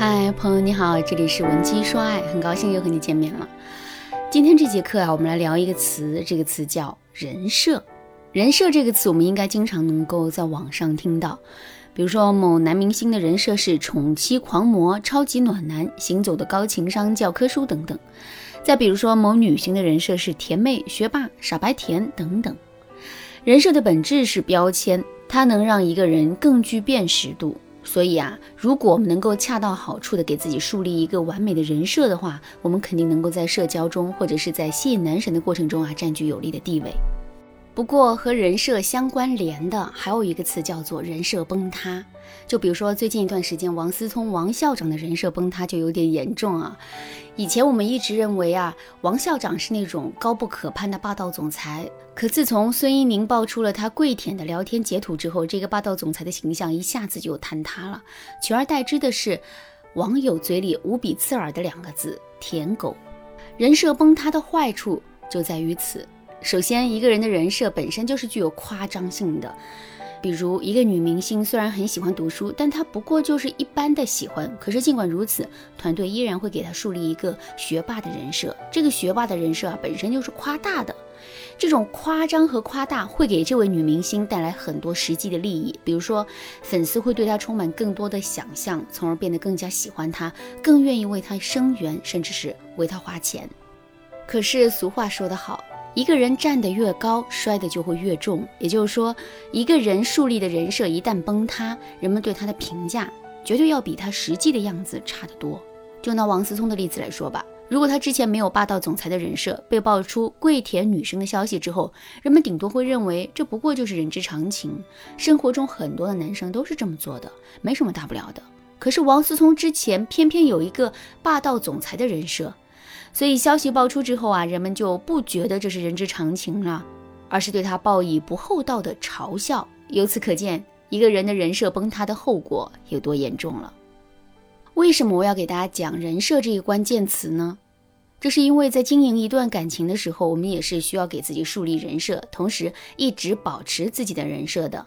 嗨，朋友你好，这里是文姬说爱，很高兴又和你见面了。今天这节课啊，我们来聊一个词，这个词叫人设。人设这个词，我们应该经常能够在网上听到，比如说某男明星的人设是宠妻狂魔、超级暖男、行走的高情商教科书等等。再比如说某女星的人设是甜妹、学霸、傻白甜等等。人设的本质是标签，它能让一个人更具辨识度。所以啊，如果我们能够恰到好处的给自己树立一个完美的人设的话，我们肯定能够在社交中或者是在吸引男神的过程中啊，占据有利的地位。不过和人设相关联的还有一个词叫做人设崩塌。就比如说最近一段时间，王思聪王校长的人设崩塌就有点严重啊。以前我们一直认为啊，王校长是那种高不可攀的霸道总裁。可自从孙一宁爆出了他跪舔的聊天截图之后，这个霸道总裁的形象一下子就坍塌了，取而代之的是网友嘴里无比刺耳的两个字“舔狗”。人设崩塌的坏处就在于此。首先，一个人的人设本身就是具有夸张性的。比如，一个女明星虽然很喜欢读书，但她不过就是一般的喜欢。可是，尽管如此，团队依然会给她树立一个学霸的人设。这个学霸的人设啊，本身就是夸大的。这种夸张和夸大会给这位女明星带来很多实际的利益，比如说，粉丝会对她充满更多的想象，从而变得更加喜欢她，更愿意为她声援，甚至是为她花钱。可是，俗话说得好。一个人站得越高，摔得就会越重。也就是说，一个人树立的人设一旦崩塌，人们对他的评价绝对要比他实际的样子差得多。就拿王思聪的例子来说吧，如果他之前没有霸道总裁的人设，被爆出跪舔女生的消息之后，人们顶多会认为这不过就是人之常情，生活中很多的男生都是这么做的，没什么大不了的。可是王思聪之前偏偏有一个霸道总裁的人设。所以消息爆出之后啊，人们就不觉得这是人之常情了，而是对他报以不厚道的嘲笑。由此可见，一个人的人设崩塌的后果有多严重了。为什么我要给大家讲人设这一关键词呢？这是因为在经营一段感情的时候，我们也是需要给自己树立人设，同时一直保持自己的人设的。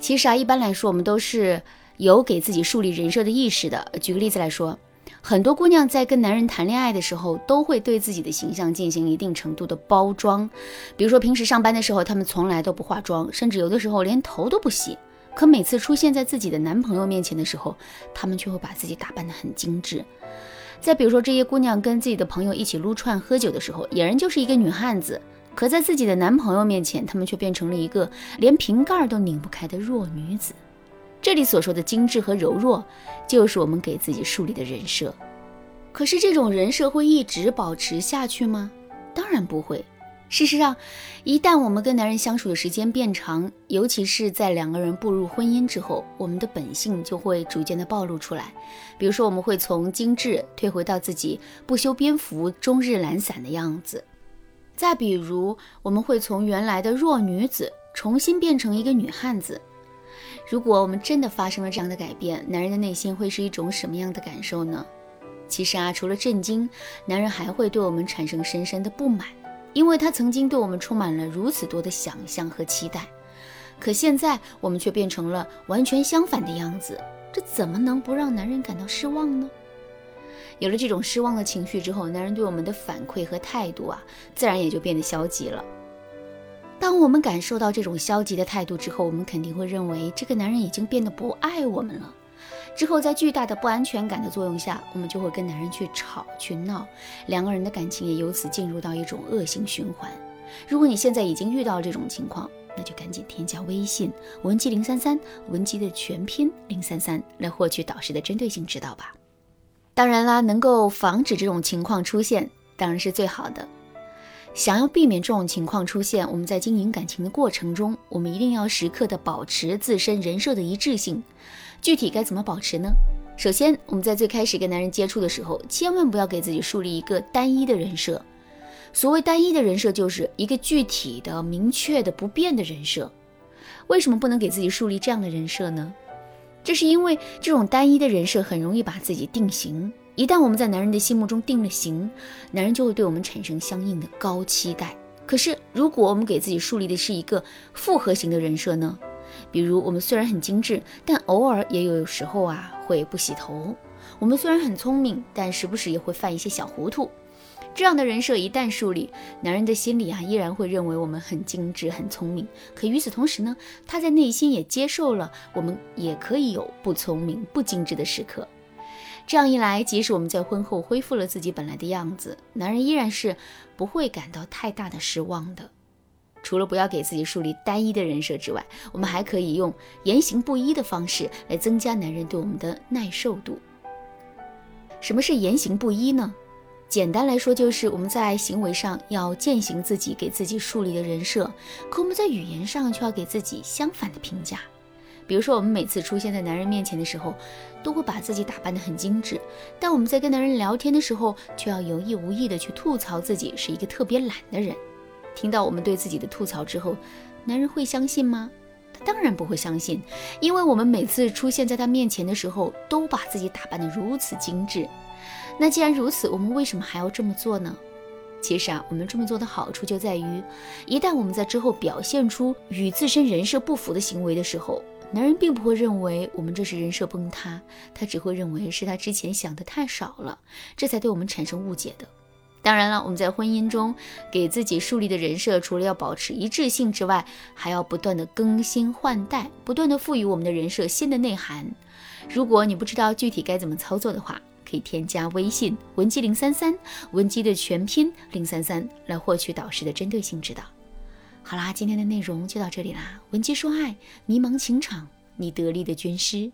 其实啊，一般来说，我们都是有给自己树立人设的意识的。举个例子来说。很多姑娘在跟男人谈恋爱的时候，都会对自己的形象进行一定程度的包装。比如说，平时上班的时候，她们从来都不化妆，甚至有的时候连头都不洗。可每次出现在自己的男朋友面前的时候，她们却会把自己打扮得很精致。再比如说，这些姑娘跟自己的朋友一起撸串喝酒的时候，俨然就是一个女汉子；可在自己的男朋友面前，她们却变成了一个连瓶盖都拧不开的弱女子。这里所说的精致和柔弱，就是我们给自己树立的人设。可是这种人设会一直保持下去吗？当然不会。事实上，一旦我们跟男人相处的时间变长，尤其是在两个人步入婚姻之后，我们的本性就会逐渐的暴露出来。比如说，我们会从精致退回到自己不修边幅、终日懒散的样子；再比如，我们会从原来的弱女子重新变成一个女汉子。如果我们真的发生了这样的改变，男人的内心会是一种什么样的感受呢？其实啊，除了震惊，男人还会对我们产生深深的不满，因为他曾经对我们充满了如此多的想象和期待，可现在我们却变成了完全相反的样子，这怎么能不让男人感到失望呢？有了这种失望的情绪之后，男人对我们的反馈和态度啊，自然也就变得消极了。当我们感受到这种消极的态度之后，我们肯定会认为这个男人已经变得不爱我们了。之后，在巨大的不安全感的作用下，我们就会跟男人去吵去闹，两个人的感情也由此进入到一种恶性循环。如果你现在已经遇到这种情况，那就赶紧添加微信文姬零三三，文姬的全拼零三三，来获取导师的针对性指导吧。当然啦，能够防止这种情况出现，当然是最好的。想要避免这种情况出现，我们在经营感情的过程中，我们一定要时刻的保持自身人设的一致性。具体该怎么保持呢？首先，我们在最开始跟男人接触的时候，千万不要给自己树立一个单一的人设。所谓单一的人设，就是一个具体的、明确的、不变的人设。为什么不能给自己树立这样的人设呢？这是因为这种单一的人设很容易把自己定型。一旦我们在男人的心目中定了型，男人就会对我们产生相应的高期待。可是，如果我们给自己树立的是一个复合型的人设呢？比如，我们虽然很精致，但偶尔也有时候啊会不洗头。我们虽然很聪明，但时不时也会犯一些小糊涂。这样的人设一旦树立，男人的心里啊依然会认为我们很精致、很聪明。可与此同时呢，他在内心也接受了我们也可以有不聪明、不精致的时刻。这样一来，即使我们在婚后恢复了自己本来的样子，男人依然是不会感到太大的失望的。除了不要给自己树立单一的人设之外，我们还可以用言行不一的方式来增加男人对我们的耐受度。什么是言行不一呢？简单来说，就是我们在行为上要践行自己给自己树立的人设，可我们在语言上却要给自己相反的评价。比如说，我们每次出现在男人面前的时候，都会把自己打扮得很精致，但我们在跟男人聊天的时候，却要有意无意的去吐槽自己是一个特别懒的人。听到我们对自己的吐槽之后，男人会相信吗？他当然不会相信，因为我们每次出现在他面前的时候，都把自己打扮得如此精致。那既然如此，我们为什么还要这么做呢？其实啊，我们这么做的好处就在于，一旦我们在之后表现出与自身人设不符的行为的时候，男人并不会认为我们这是人设崩塌，他只会认为是他之前想的太少了，这才对我们产生误解的。当然了，我们在婚姻中给自己树立的人设，除了要保持一致性之外，还要不断的更新换代，不断的赋予我们的人设新的内涵。如果你不知道具体该怎么操作的话，可以添加微信文姬零三三，文姬的全拼零三三，来获取导师的针对性指导。好啦，今天的内容就到这里啦。文姬说爱，迷茫情场，你得力的军师。